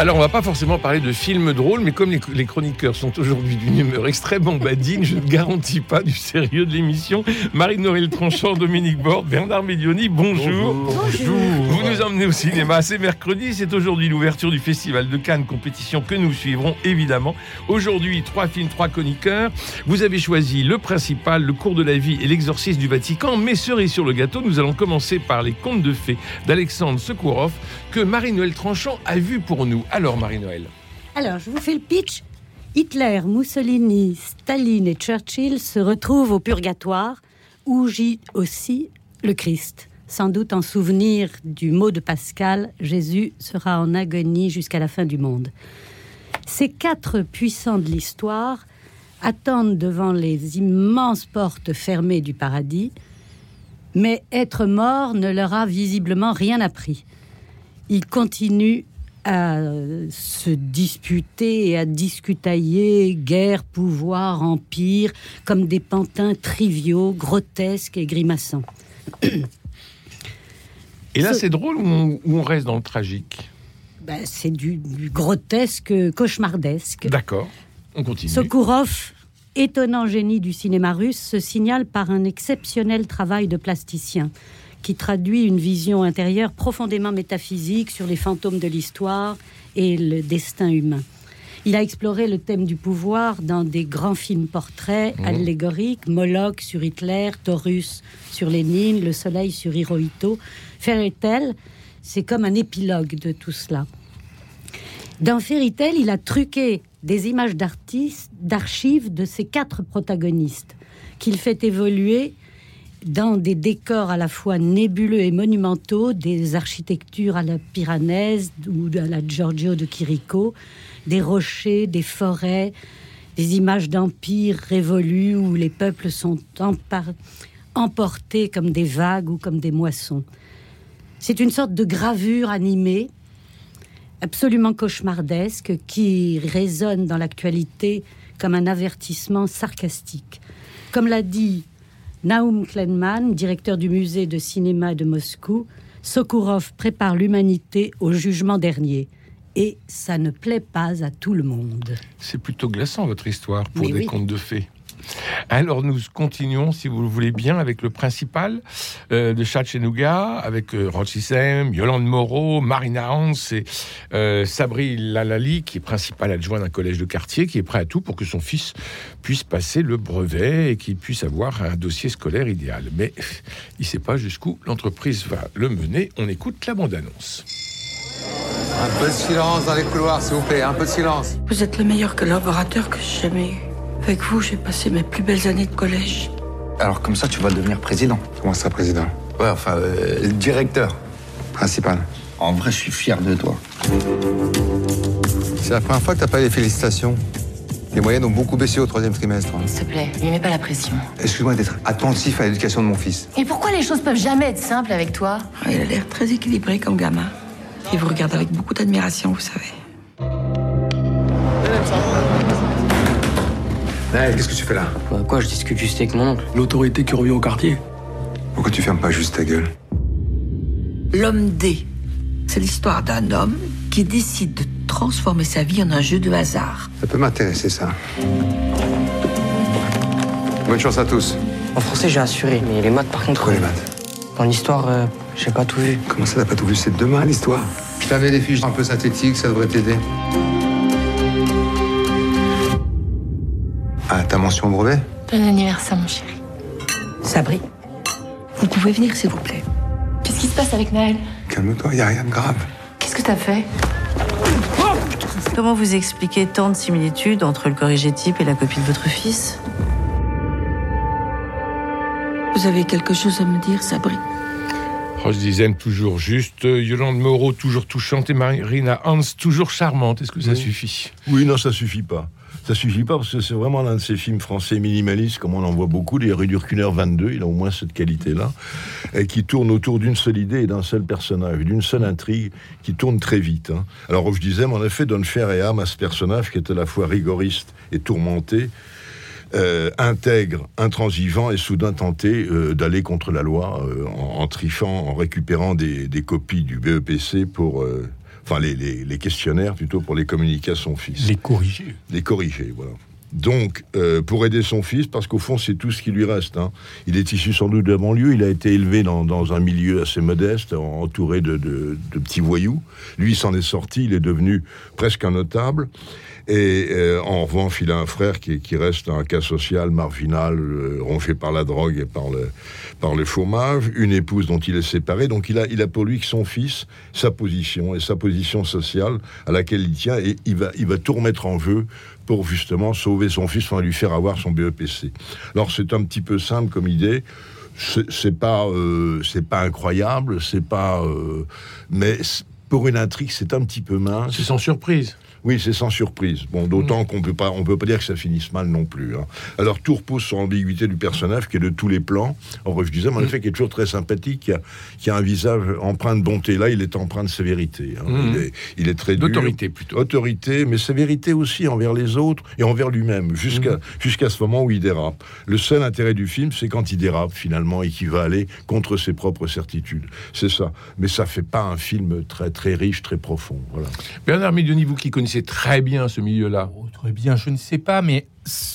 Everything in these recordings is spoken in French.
Alors, on va pas forcément parler de films drôles, mais comme les, chroniqueurs sont aujourd'hui d'une humeur extrêmement badine, je ne garantis pas du sérieux de l'émission. Marie-Noël Tranchant, Dominique Bord, Bernard Médioni, bonjour. bonjour. Vous nous emmenez au cinéma. C'est mercredi, c'est aujourd'hui l'ouverture du Festival de Cannes, compétition que nous suivrons évidemment. Aujourd'hui, trois films, trois chroniqueurs. Vous avez choisi le principal, le cours de la vie et l'exorcisme du Vatican. Mais cerise sur le gâteau, nous allons commencer par les contes de fées d'Alexandre Sekourov que Marie-Noël Tranchant a vu pour nous. Alors, Marie-Noël Alors, je vous fais le pitch. Hitler, Mussolini, Staline et Churchill se retrouvent au purgatoire, où gît aussi le Christ. Sans doute en souvenir du mot de Pascal, Jésus sera en agonie jusqu'à la fin du monde. Ces quatre puissants de l'histoire attendent devant les immenses portes fermées du paradis, mais être mort ne leur a visiblement rien appris. Ils continuent à se disputer et à discutailler guerre, pouvoir, empire, comme des pantins triviaux, grotesques et grimaçants. Et là, c'est drôle ou on, reste dans le tragique? Ben, C'est du, grotesque, cauchemardesque. D'accord, on continue. Sokourov, étonnant génie du cinéma russe, se signale par un exceptionnel travail de plasticien qui traduit une vision intérieure profondément métaphysique sur les fantômes de l'histoire et le destin humain. Il a exploré le thème du pouvoir dans des grands films portraits mmh. allégoriques, Moloch sur Hitler, Taurus sur Lénine, Le Soleil sur Hirohito. Fairy Tale, c'est comme un épilogue de tout cela. Dans Fairy Tale, il a truqué des images d'artistes, d'archives de ses quatre protagonistes, qu'il fait évoluer dans des décors à la fois nébuleux et monumentaux, des architectures à la Piranèse ou à la Giorgio de Chirico, des rochers, des forêts, des images d'empires révolus où les peuples sont emportés comme des vagues ou comme des moissons. C'est une sorte de gravure animée, absolument cauchemardesque, qui résonne dans l'actualité comme un avertissement sarcastique. Comme l'a dit Naum Klenman, directeur du musée de cinéma de Moscou, Sokourov prépare l'humanité au jugement dernier. Et ça ne plaît pas à tout le monde. C'est plutôt glaçant votre histoire pour des contes de fées. Alors nous continuons, si vous le voulez bien, avec le principal euh, de Chatchenouga, avec euh, Yolande Moreau, Marina Hans et euh, Sabri Lalali, qui est principal adjoint d'un collège de quartier, qui est prêt à tout pour que son fils puisse passer le brevet et qu'il puisse avoir un dossier scolaire idéal. Mais il ne sait pas jusqu'où l'entreprise va le mener. On écoute la bande-annonce. Un peu de silence dans les couloirs, s'il vous plaît, un peu de silence. Vous êtes le meilleur collaborateur que j'ai jamais eu. Avec vous, j'ai passé mes plus belles années de collège. Alors comme ça, tu vas devenir président. Comment ça, président? Ouais, enfin, euh, directeur. Principal. En vrai, je suis fier de toi. C'est la première fois que t'as pas les félicitations. Les moyennes ont beaucoup baissé au troisième trimestre. Hein. S'il te plaît, lui mets pas la pression. Excuse-moi d'être attentif à l'éducation de mon fils. Et pourquoi les choses peuvent jamais être simples avec toi? Ah, Il a l'air très équilibré comme gamin. Il vous regarde avec beaucoup d'admiration, vous savez. Qu'est-ce que tu fais là? Bah quoi, je discute juste avec mon oncle. L'autorité qui revient au quartier. Pourquoi tu fermes pas juste ta gueule? L'homme D. C'est l'histoire d'un homme qui décide de transformer sa vie en un jeu de hasard. Ça peut m'intéresser, ça. Bonne chance à tous. En français, j'ai assuré, mais les maths, par contre. Quoi, les maths? En histoire, euh, j'ai pas tout vu. Comment ça, t'as pas tout vu? C'est demain, l'histoire. Je t'avais des fiches un peu synthétiques, ça devrait t'aider. Ah, ta mention au brevet Bon anniversaire, mon chéri. Sabri, vous pouvez venir, s'il vous plaît. Qu'est-ce qui se passe avec Naël Calme-toi, y a rien de grave. Qu'est-ce que t'as fait? Comment vous expliquez tant de similitudes entre le corrigé type et la copie de votre fils? Vous avez quelque chose à me dire, Sabri? Roche Dizaine, toujours juste. Yolande Moreau, toujours touchante. Et Marina Hans, toujours charmante. Est-ce que ça suffit? Oui, non, ça suffit pas. Ça suffit pas parce que c'est vraiment l'un de ces films français minimalistes, comme on en voit beaucoup. Les rues d'Urkuner 22, il a au moins cette qualité-là, et qui tourne autour d'une seule idée et d'un seul personnage, d'une seule intrigue qui tourne très vite. hein. Alors, je disais, mais en effet, donne chair et âme à ce personnage qui est à la fois rigoriste et tourmenté. euh, intègre, intransigeant et soudain tenté euh, d'aller contre la loi euh, en, en trichant, en récupérant des, des copies du BEPC pour, enfin les, les- les questionnaires plutôt pour les communiquer à son fils. Les corriger. Les corriger, voilà. Donc, euh, pour aider son fils, parce qu'au fond, c'est tout ce qui lui reste. hein. Il est issu sans doute de banlieue, il a été élevé dans, un milieu assez modeste, en- entouré de, petits voyous. Lui, s'en est sorti, il est devenu presque un notable. Et euh, en revanche, il a un frère qui, reste un cas social marginal, euh, par la drogue et par le, par le chômage, une épouse dont il est séparé. Donc il a, il a pour lui que son fils, sa position et sa position sociale à laquelle il tient, et il va, il va tout remettre en jeu pour justement sauver son fils, enfin lui faire avoir son BEPC. Alors c'est un petit peu simple comme idée. C'est pas, euh, c'est pas incroyable, c'est pas, euh, mais pour une intrigue, c'est un petit peu mince. C'est sans surprise. Oui, c'est sans surprise. Bon, d'autant qu'on peut pas, on peut pas dire que ça finisse mal non plus. hein. Alors tout repose sur l'ambiguïté du personnage qui est de tous les plans. Or, je disais, mais en effet, qui est toujours très sympathique, qui a, qui a un visage empreint de bonté. Là, il est empreint de sévérité. hein. Mhm. Il, est, il est très dur. D'autorité, plutôt. Autorité, mais sévérité aussi envers les autres et envers lui-même, jusqu'à jusqu'à ce moment où il dérape. Le seul intérêt du film, c'est quand il dérape finalement et qu'il va aller contre ses propres certitudes. C'est ça. Mais ça fait pas un film très très riche, très profond. Voilà. Bernard vous qui connaissez très bien ce milieu-là. Oh, très bien, je ne sais pas, mais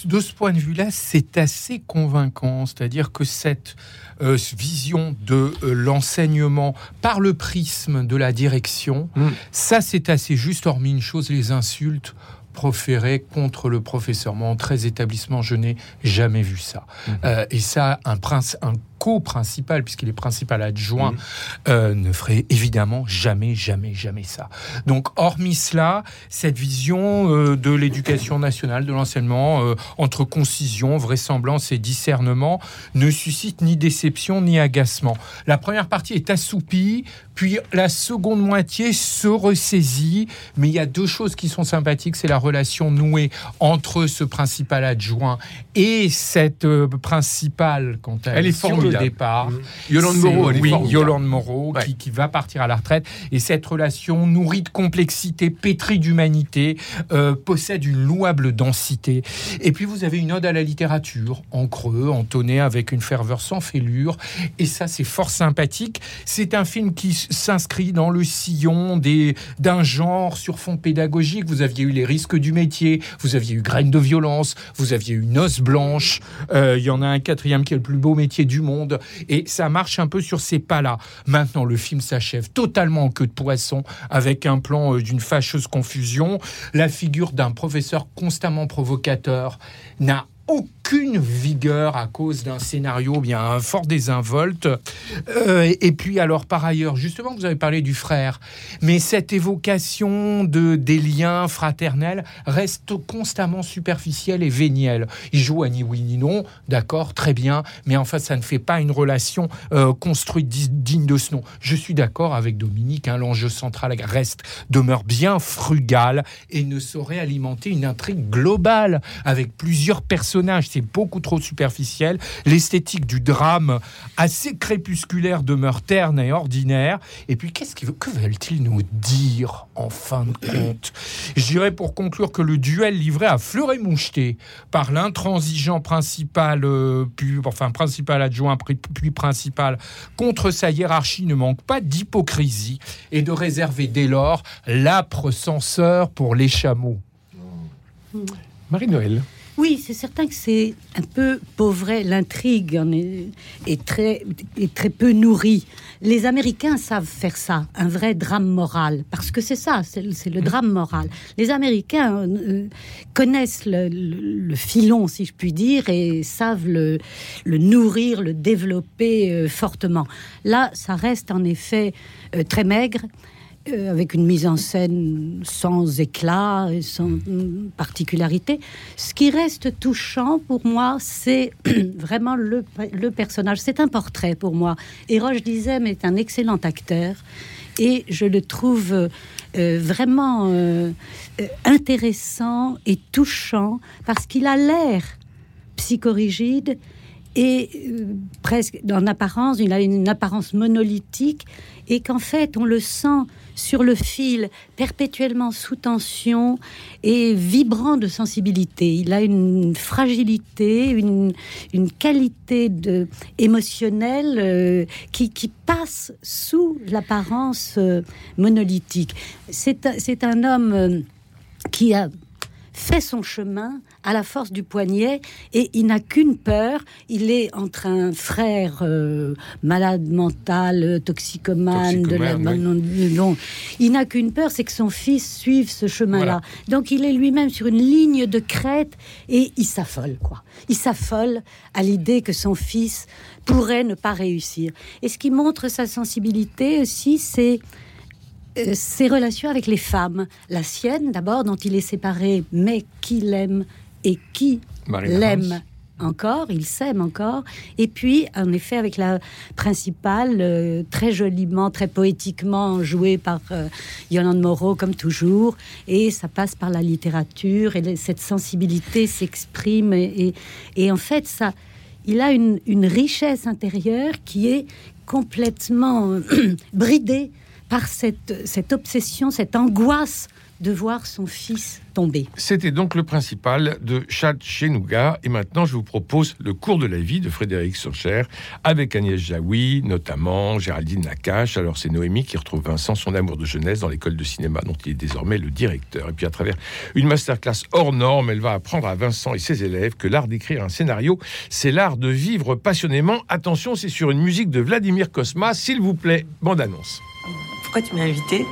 de ce point de vue-là, c'est assez convaincant. C'est-à-dire que cette euh, vision de euh, l'enseignement par le prisme de la direction, Mm. ça c'est assez juste, hormis une chose, les insultes proférées contre le professeur. Moi, en 13 établissements, je n'ai jamais vu ça. Euh, et ça, un, prince, un co-principal, puisqu'il est principal adjoint, Mhm. euh, ne ferait évidemment jamais, jamais, jamais ça. Donc, hormis cela, cette vision euh, de l'éducation nationale, de l'enseignement, euh, entre concision, vraisemblance et discernement, ne suscite ni déception ni agacement. La première partie est assoupie, puis la seconde moitié se ressaisit, mais il y a deux choses qui sont sympathiques, c'est la relation nouée entre ce principal adjoint et cette principale, quand elle, Elle est départ. Mmh. Yolande Moreau, elle est oui, formidable. Yolande Moreau, Ouais. qui, qui va partir à la retraite. Et cette relation nourrie de complexité, pétrie d'humanité, euh, possède une louable densité. Et puis vous avez une ode à la littérature, en creux, entonnée avec une ferveur sans fêlure. Et ça, c'est fort sympathique. C'est un film qui s'inscrit dans le sillon des- d'un genre sur fond pédagogique. Vous aviez eu les risques du métier, vous aviez eu Graines de violence, vous aviez eu Noce blanche. Euh, Il y en a un quatrième qui est le plus beau métier du monde. Et ça marche un peu sur ces pas-là. Maintenant, le film s'achève totalement en queue de poisson avec un plan euh, d'une fâcheuse confusion. La figure d'un professeur constamment provocateur n'a aucune vigueur à cause d'un scénario bien fort désinvolte. Euh, et puis alors par ailleurs, justement, vous avez parlé du frère, mais cette évocation de des liens fraternels reste constamment superficielle et vénielle. Il joue à ni oui ni non, d'accord, très bien, mais en fait ça ne fait pas une relation euh, construite di- digne de ce nom. Je suis d'accord avec Dominique, hein, l'enjeu central reste demeure bien frugal et ne saurait alimenter une intrigue globale avec plusieurs personnages. C'est beaucoup trop superficiel. L'esthétique du drame assez crépusculaire demeure terne et ordinaire. Et puis, qu'est-ce qu'ils que veulent-ils nous dire en fin de compte? Je dirais pour conclure que le duel livré à fleur et moucheté par l'intransigeant principal, euh, puis, enfin principal adjoint, puis puis principal, contre sa hiérarchie ne manque pas d'hypocrisie et de réserver dès lors l'âpre censeur pour les chameaux. Marie-Noël. Oui, c'est certain que c'est un peu pauvret. L'intrigue est, très, est très peu nourrie. Les Américains savent faire ça, un vrai drame moral, parce que c'est ça, c'est le drame moral. Les Américains euh, connaissent le, filon, si je puis dire, et savent le, le nourrir, le développer euh, fortement. Là, ça reste en effet euh, très maigre. Euh, avec une mise en scène sans éclat, et sans particularité. Ce qui reste touchant pour moi, c'est vraiment le, le personnage. C'est un portrait pour moi. Et Roche Dizem est un excellent acteur et je le trouve euh, vraiment euh, euh, intéressant et touchant parce qu'il a l'air psychorigide et presque en apparence, il a une apparence monolithique et qu'en fait on le sent sur le fil, perpétuellement sous tension et vibrant de sensibilité. Il a une fragilité, une, une qualité de, émotionnelle euh, qui, qui, passe sous l'apparence euh, monolithique. C'est un homme euh, qui a fait son chemin à la force du poignet et il n'a qu'une peur. Il est entre un frère euh, malade mental, toxicomane, de la... non, il n'a qu'une peur, c'est que son fils suive ce chemin-là. Donc il est lui-même sur une ligne de crête et il s'affole, quoi. Il s'affole à l'idée que son fils pourrait ne pas réussir. Et ce qui montre sa sensibilité aussi, c'est euh, ses relations avec les femmes. La sienne, d'abord, dont il est séparé, mais qu'il aime et qui l'aime encore, il s'aime encore. Et puis, en effet, avec la principale, euh, très joliment, très poétiquement jouée par euh, Yolande Moreau, comme toujours. Et ça passe par la littérature, et cette sensibilité s'exprime. Et, et, en fait, ça, il a une, une richesse intérieure qui est complètement bridée par cette, cette obsession, cette angoisse de voir son fils tomber. C'était donc le principal de Chatchenouga. Et maintenant, je vous propose le cours de la vie de Frédéric Surcher avec Agnès Jaoui, notamment Géraldine Nakache. Alors, c'est Noémie qui retrouve Vincent, son amour de jeunesse, dans l'école de cinéma dont il est désormais le directeur. Et puis, à travers une masterclass hors norme, elle va apprendre à Vincent et ses élèves que l'art d'écrire un scénario, c'est l'art de vivre passionnément. Attention, c'est sur une musique de Vladimir Kosma. S'il vous plaît, bande annonce. Pourquoi tu m'as invité?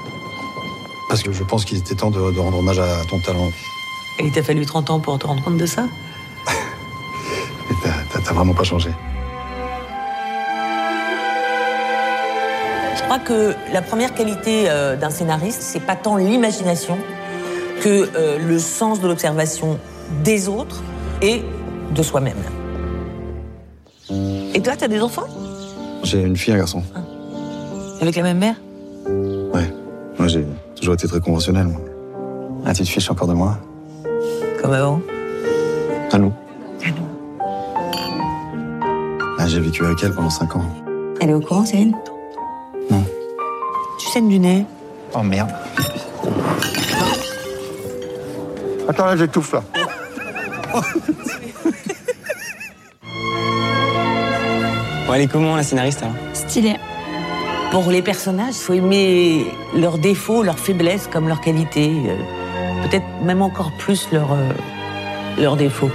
Parce que je pense qu'il était temps de, rendre hommage à ton talent. Et il t'a fallu 30 ans pour te rendre compte de ça? T'as vraiment pas changé. Je crois que la première qualité euh, d'un scénariste, c'est pas tant l'imagination que euh, le sens de l'observation des autres et de soi-même. Et toi, t'as des enfants? J'ai une fille et un garçon. Ah. Avec la même mère? Ouais. Moi, j'ai toujours été très conventionnel. Moi. Ah, tu te fiches encore de moi Comme avant À nous. À nous. Ah, j'ai vécu avec elle pendant 5 ans. Elle est au courant, Céline Non. Tu saignes du nez Oh merde. Attends, là, j'étouffe, là. bon, elle est comment, la scénariste, alors? Stylée. Pour les personnages, il faut aimer leurs défauts, leurs faiblesses comme leurs qualités. Euh, peut-être même encore plus leurs, euh, leurs défauts.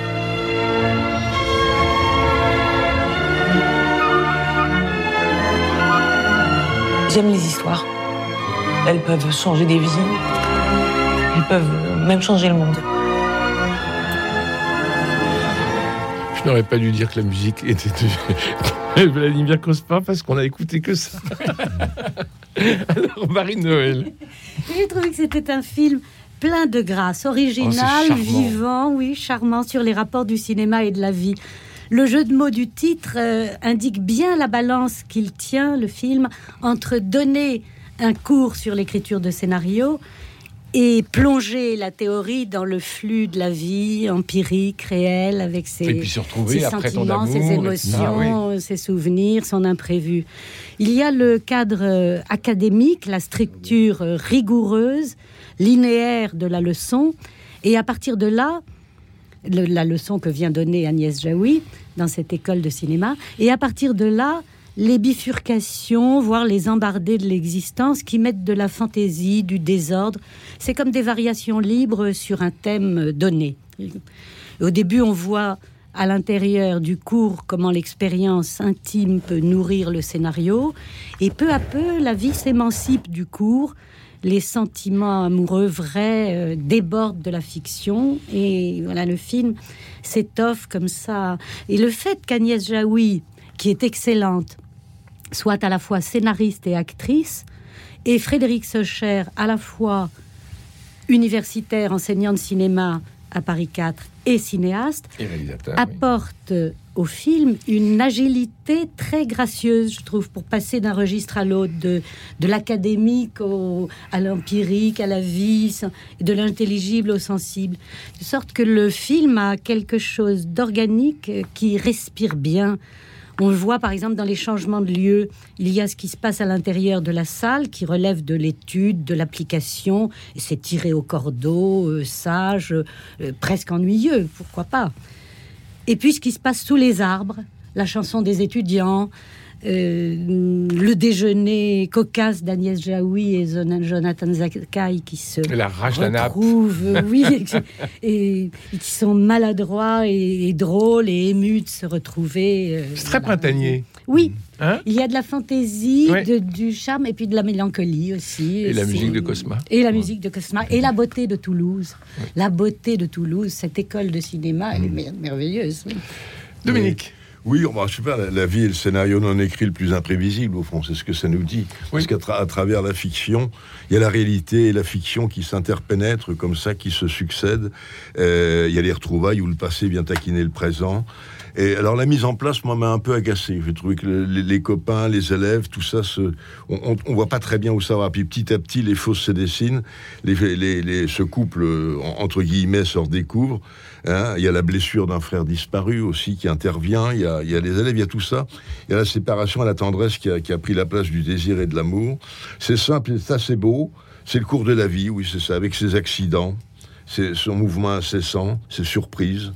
J'aime les histoires. Elles peuvent changer des vies. Elles peuvent même changer le monde. Je n'aurais pas dû dire que la musique était Vladimir Kospa parce qu'on a écouté que ça. Alors, Marie-Noël. J'ai trouvé que c'était un film plein de grâce, original, oh, vivant, oui, charmant sur les rapports du cinéma et de la vie. Le jeu de mots du titre euh, indique bien la balance qu'il tient, le film, entre donner un cours sur l'écriture de scénario et plonger la théorie dans le flux de la vie empirique, réelle, avec ses, sentiments, ses émotions, ses souvenirs, son imprévu. Il y a le cadre euh, académique, la structure euh, rigoureuse, linéaire de la leçon, et à partir de là, la leçon que vient donner Agnès Jaoui dans cette école de cinéma, et à partir de là, les bifurcations, voire les embardées de l'existence qui mettent de la fantaisie, du désordre. C'est comme des variations libres sur un thème donné. Au début, on voit à l'intérieur du cours comment l'expérience intime peut nourrir le scénario, et peu à peu, la vie s'émancipe du cours. Les sentiments amoureux vrais euh, débordent de la fiction, et voilà, le film s'étoffe comme ça. Et le fait qu'Agnès Jaoui, qui est excellente, soit à la fois scénariste et actrice, Et Frédéric Socher, à la fois universitaire, enseignant de cinéma à Paris 4 et cinéaste, apporte au film une agilité très gracieuse, je trouve, pour passer d'un registre à l'autre, de, de l'académique à l'empirique, à la vie, de l'intelligible au sensible. De sorte que le film a quelque chose d'organique qui respire bien. On le voit par exemple dans les changements de lieu. Il y a ce qui se passe à l'intérieur de la salle qui relève de l'étude, de l'application. C'est tiré au cordeau, euh, sage, euh, presque ennuyeux, pourquoi pas. Et puis ce qui se passe sous les arbres, la chanson des étudiants, euh, le déjeuner cocasse d'Agnès Jaoui et Jonathan Zakai qui se la rage retrouvent, oui, et, qui sont maladroits et, drôles et émus de se retrouver. Euh, C'est très printanier. Oui, hein il y a de la fantaisie, du charme et puis de la mélancolie aussi. Et la musique de Cosma. Et la musique de Cosma. Et la beauté de Toulouse. La beauté de Toulouse, cette école de cinéma, elle est merveilleuse. Dominique. Oui, je sais pas, la, vie est le scénario non écrit le plus imprévisible, au fond, c'est ce que ça nous dit. Parce qu'à travers la fiction, il y a la réalité et la fiction qui s'interpénètrent comme ça, qui se succèdent. Euh, il y a les retrouvailles où le passé vient taquiner le présent. Et alors la mise en place, moi, m'a un peu agacé. J'ai trouvé que les, copains, les élèves, tout ça, on, on, voit pas très bien où ça va. Puis petit à petit, les fausses se dessinent, les, les, ce couple entre guillemets se redécouvre. Hein. Il y a la blessure d'un frère disparu aussi qui intervient. Il y, a, y, a, les élèves, il y a tout ça. Il y a la séparation et la tendresse qui a, qui a pris la place du désir et de l'amour. C'est simple, c'est assez beau. C'est le cours de la vie, oui, c'est ça, avec ses accidents, son mouvement incessant, ses surprises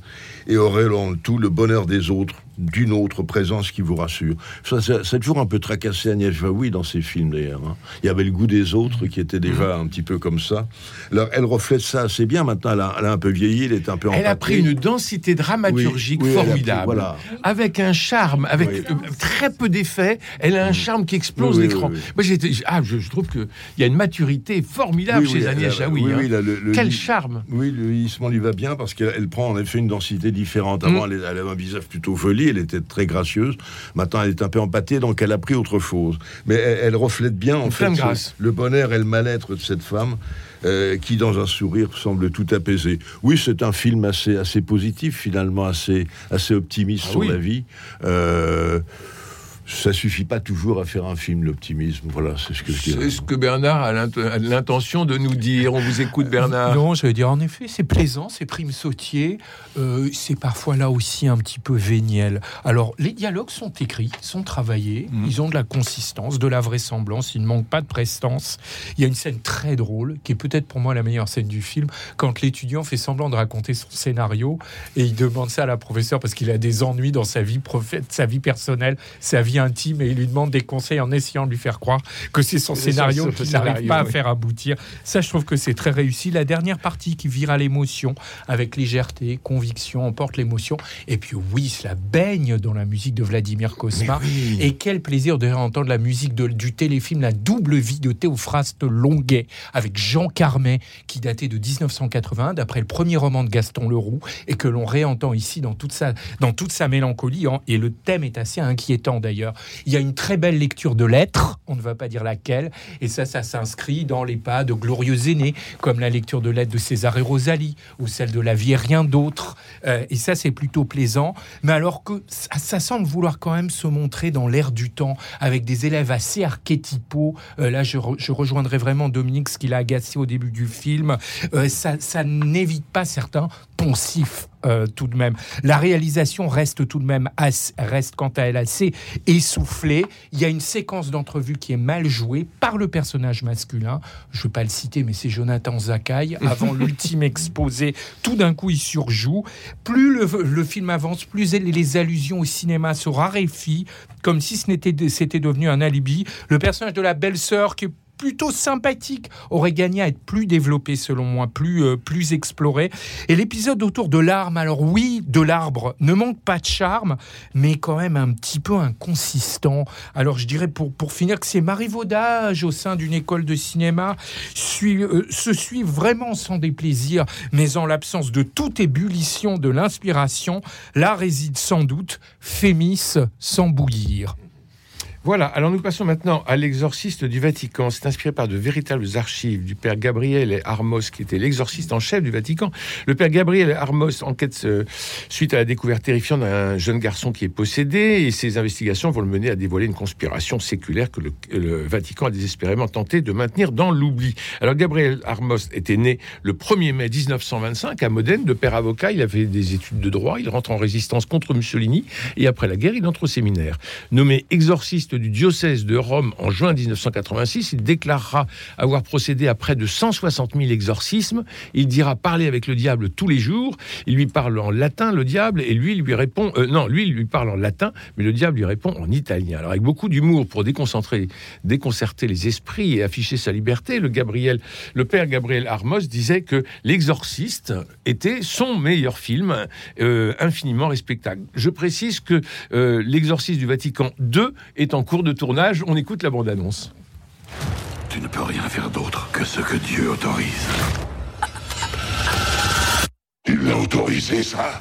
et aurait en tout le bonheur des autres d'une autre présence qui vous rassure. Ça, c'est toujours un peu tracassé Agnès Jaoui dans ses films d'ailleurs. Hein. Il y avait le goût des autres qui était déjà un petit peu comme ça. Alors elle reflète ça assez bien. Maintenant, elle a, un peu vieilli, elle est un peu. Elle a pris une densité dramaturgique formidable, avec un charme, avec euh, très peu d'effets. Elle a un charme qui explose l'écran. Moi, ah, je, trouve que il y a une maturité formidable chez Agnès Jaoui. Hein. Quel charme. Oui, le vieillissement lui va bien parce qu'elle prend en effet une densité différente. Avant, mm. elle, avait un visage plutôt elle était très gracieuse. Maintenant, elle est un peu empâtée, donc elle a pris autre chose. Mais elle, reflète bien, en fait, le bonheur et le mal-être de cette femme. Euh, qui, dans un sourire, semble tout apaisé. Oui, c'est un film assez, assez positif, finalement, assez, assez optimiste ah sur la vie. Euh, ça suffit pas toujours à faire un film, l'optimisme. Voilà, c'est ce que je C'est ce que Bernard a l'intention de nous dire. On vous écoute, Bernard. Non, je veux dire, en effet, c'est plaisant, c'est prime sautier. Euh, c'est parfois là aussi un petit peu véniel. Alors, les dialogues sont écrits, sont travaillés, mm. ils ont de la consistance, de la vraisemblance, il ne manque pas de prestance. Il y a une scène très drôle, qui est peut-être pour moi la meilleure scène du film, quand l'étudiant fait semblant de raconter son scénario et il demande ça à la professeure parce qu'il a des ennuis dans sa vie, sa vie personnelle, sa vie intime et il lui demande des conseils en essayant de lui faire croire que c'est son scénario qui n'arrive pas à faire aboutir. Ça, je trouve que c'est très réussi. La dernière partie qui vire à l'émotion avec légèreté, conviction, emporte l'émotion. Et puis oui, cela baigne dans la musique de Vladimir Kosma. Et quel plaisir de entendre la musique du téléfilm La double vie de Théophraste Longuet avec Jean Carmet qui datait de 1980 d'après le premier roman de Gaston Leroux et que l'on réentend ici dans toute sa, dans toute sa mélancolie. Hein. Et le thème est assez inquiétant d'ailleurs il y a une très belle lecture de lettres, on ne va pas dire laquelle, et ça, ça s'inscrit dans les pas de glorieux aînés, comme la lecture de lettres de César et Rosalie, ou celle de La vie et rien d'autre. Euh, et ça, c'est plutôt plaisant. Mais alors que ça, semble vouloir quand même se montrer dans l'air du temps, avec des élèves assez archétypaux. Euh, là, je, rejoindrai vraiment Dominique, ce qu'il a agacé au début du film. Euh, ça, ça n'évite pas certains poncifs euh, tout de même. La réalisation reste tout de même reste quant à elle assez essoufflée. Il y a une séquence d'entrevue qui est mal jouée par le personnage masculin. Je ne veux pas le citer, mais c'est Jonathan Zakai. Avant l'ultime exposé, tout d'un coup il surjoue. Plus le, film avance, plus les allusions au cinéma se raréfient, comme si c'était devenu un alibi. Le personnage de la belle-sœur qui est plutôt sympathique aurait gagné à être plus développé selon moi, plus, euh, plus exploré. Et l'épisode autour de l'arme, alors oui, de l'arbre ne manque pas de charme, mais quand même un petit peu inconsistant. Alors je dirais pour, pour finir que ces marivaudages au sein d'une école de cinéma euh, se suivent vraiment sans déplaisir, mais en l'absence de toute ébullition de l'inspiration, là réside sans doute Fémis sans bouillir. Voilà, alors nous passons maintenant à l'exorciste du Vatican. C'est inspiré par de véritables archives du père Gabriel Armos, qui était l'exorciste en chef du Vatican. Le père Gabriel Armos enquête euh, suite à la découverte terrifiante d'un jeune garçon qui est possédé, et ses investigations vont le mener à dévoiler une conspiration séculaire que le, le Vatican a désespérément tenté de maintenir dans l'oubli. Alors Gabriel Armos était né le 1er mai 1925 à Modène, de père avocat, il a fait des études de droit, il rentre en résistance contre Mussolini, et après la guerre, il entre au séminaire. Nommé exorciste du diocèse de Rome en juin 1986. Il déclarera avoir procédé à près de 160 000 exorcismes. Il dira parler avec le diable tous les jours. Il lui parle en latin, le diable, et lui, lui répond... Euh, non, lui, il lui parle en latin, mais le diable lui répond en italien. Alors, avec beaucoup d'humour pour déconcentrer, déconcerter les esprits et afficher sa liberté, le, Gabriel, le père Gabriel Armos disait que L'Exorciste était son meilleur film, euh, infiniment respectable. Je précise que euh, L'Exorciste du Vatican II est en en cours de tournage. On écoute la bande-annonce. Tu ne peux rien faire d'autre que ce que Dieu autorise. Il l'a autorisé, ça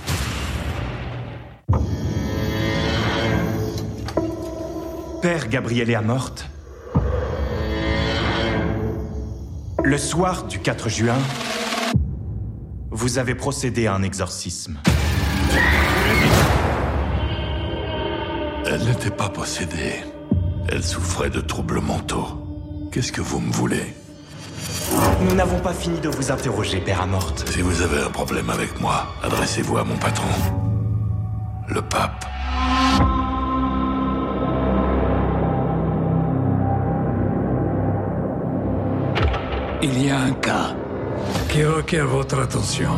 Père Gabriel est morte. Le soir du 4 juin, vous avez procédé à un exorcisme. Elle n'était pas possédée. Elle souffrait de troubles mentaux. Qu'est-ce que vous me voulez? Nous n'avons pas fini de vous interroger, Père Amorte. Si vous avez un problème avec moi, adressez-vous à mon patron, le pape. Il y a un cas qui requiert votre attention.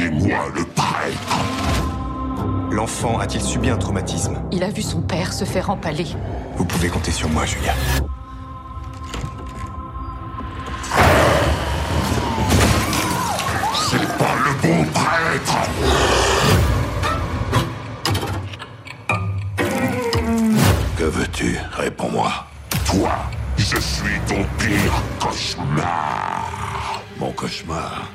Amenez-moi le prêtre. L'enfant a-t-il subi un traumatisme Il a vu son père se faire empaler. Vous pouvez compter sur moi, Julia. C'est pas le bon prêtre. Que veux-tu? Réponds-moi. Toi, je suis ton pire cauchemar. Mon cauchemar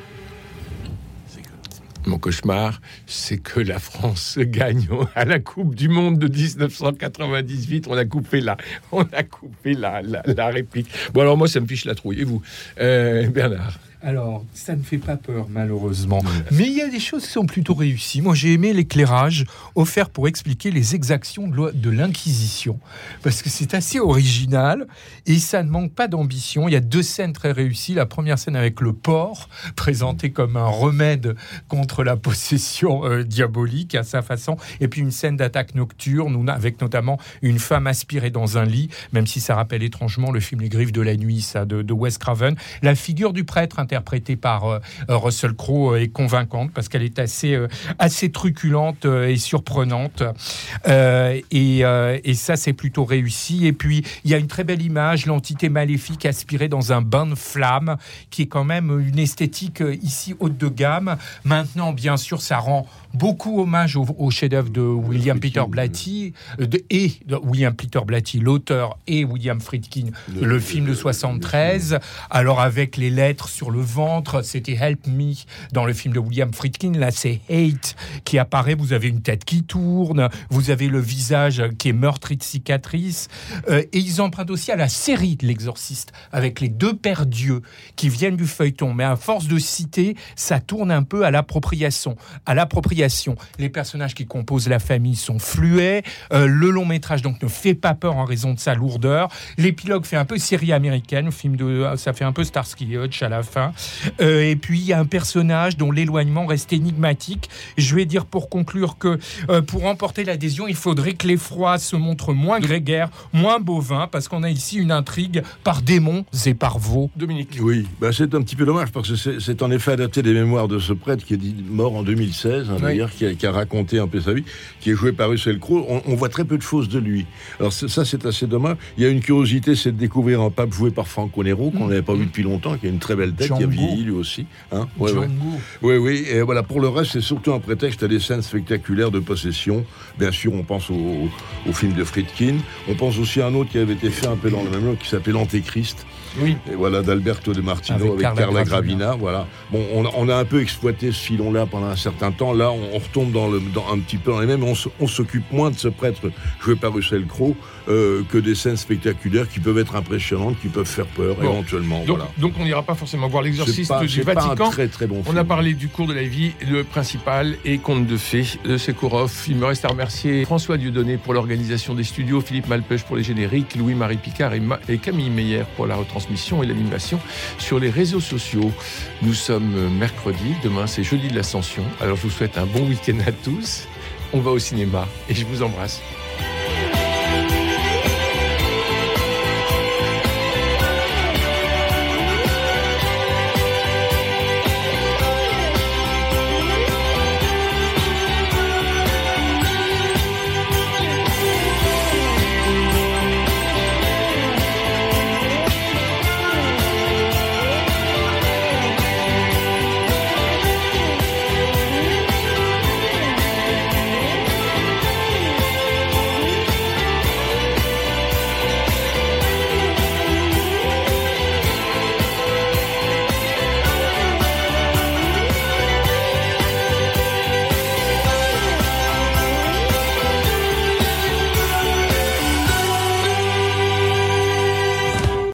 mon cauchemar, c'est que la France gagne à la Coupe du Monde de 1998. On a coupé la, on a coupé la, la, réplique. Bon, alors moi, ça me fiche la trouille. Et vous, euh, Bernard? Alors, ça ne fait pas peur, malheureusement. Mais il y a des choses qui sont plutôt réussies. Moi, j'ai aimé l'éclairage offert pour expliquer les exactions de l'Inquisition. Parce que c'est assez original et ça ne manque pas d'ambition. Il y a deux scènes très réussies. La première scène avec le porc, présenté comme un remède contre la possession euh, diabolique à sa façon. Et puis une scène d'attaque nocturne avec notamment une femme aspirée dans un lit, même si ça rappelle étrangement le film Les Griffes de la Nuit, ça, de, de Wes Craven. La figure du prêtre interprétée par euh, euh, Russell Crowe est convaincante parce qu'elle est assez, euh, assez truculente et surprenante. Et, et, ça, c'est plutôt réussi. Et puis, il y a une très belle image, l'entité maléfique aspirée dans un bain de flammes, qui est quand même une esthétique ici haute de gamme. Maintenant, bien sûr, ça rend beaucoup hommage au, chef-d'œuvre de William Peter Blatty de, et de William Peter Blatty, l'auteur, et William Friedkin, le, film de 73. Alors avec les lettres sur le ventre, c'était Help Me dans le film de William Friedkin. Là, c'est Hate qui apparaît. Vous avez une tête qui tourne, vous avez le visage qui est meurtri de cicatrices. Euh, et ils empruntent aussi à la série de l'Exorciste avec les deux pères dieux qui viennent du feuilleton. Mais à force de citer, ça tourne un peu à l'appropriation, à l'appropriation les personnages qui composent la famille sont fluets. Euh, le long métrage donc ne fait pas peur en raison de sa lourdeur. L'épilogue fait un peu série américaine, film de, ça fait un peu Starsky Hutch à la fin. Euh, et puis il y a un personnage dont l'éloignement reste énigmatique. Je vais dire pour conclure que euh, pour remporter l'adhésion, il faudrait que l'effroi se montre moins grégaire, moins bovin, parce qu'on a ici une intrigue par démons et par veaux. Dominique. Oui, bah c'est un petit peu dommage parce que c'est en effet adapté des mémoires de ce prêtre qui est mort en 2016 qui a, raconté un peu sa vie, qui est joué par Russell Crowe. On, voit très peu de choses de lui. Alors ça, c'est assez dommage. Il y a une curiosité, c'est de découvrir un pape joué par Franco Nero, qu'on n'avait pas vu depuis longtemps, qui a une très belle tête. Qui a vieilli lui aussi. Hein ouais, ouais. Oui, oui. Et voilà, pour le reste, c'est surtout un prétexte à des scènes spectaculaires de possession. Bien sûr, on pense au, au film de Friedkin. On pense aussi à un autre qui avait été fait un peu dans le même genre, qui s'appelait L'Antéchrist. Oui. Et voilà, d'Alberto de Martino avec, Carla, Gravina. Voilà. Bon, on, on, a un peu exploité ce filon-là pendant un certain temps. Là, on, on retombe dans, le, dans un petit peu dans les mêmes. On s'occupe moins de ce prêtre joué par Russell Crowe euh, que des scènes spectaculaires qui peuvent être impressionnantes, qui peuvent faire peur bon. éventuellement. Donc, voilà. donc on n'ira pas forcément voir l'exorciste du Vatican. très, très bon on a parlé du cours de la vie, le principal et conte de fées de Sekourov. Il me reste à remercier François Dieudonné pour l'organisation des studios, Philippe Malpeuch pour les génériques, Louis-Marie Picard et, Ma et Camille Meyer pour la retransmission et l'animation sur les réseaux sociaux. Nous sommes mercredi, demain c'est jeudi de l'Ascension. Alors je vous souhaite un bon week-end à tous. On va au cinéma et je vous embrasse.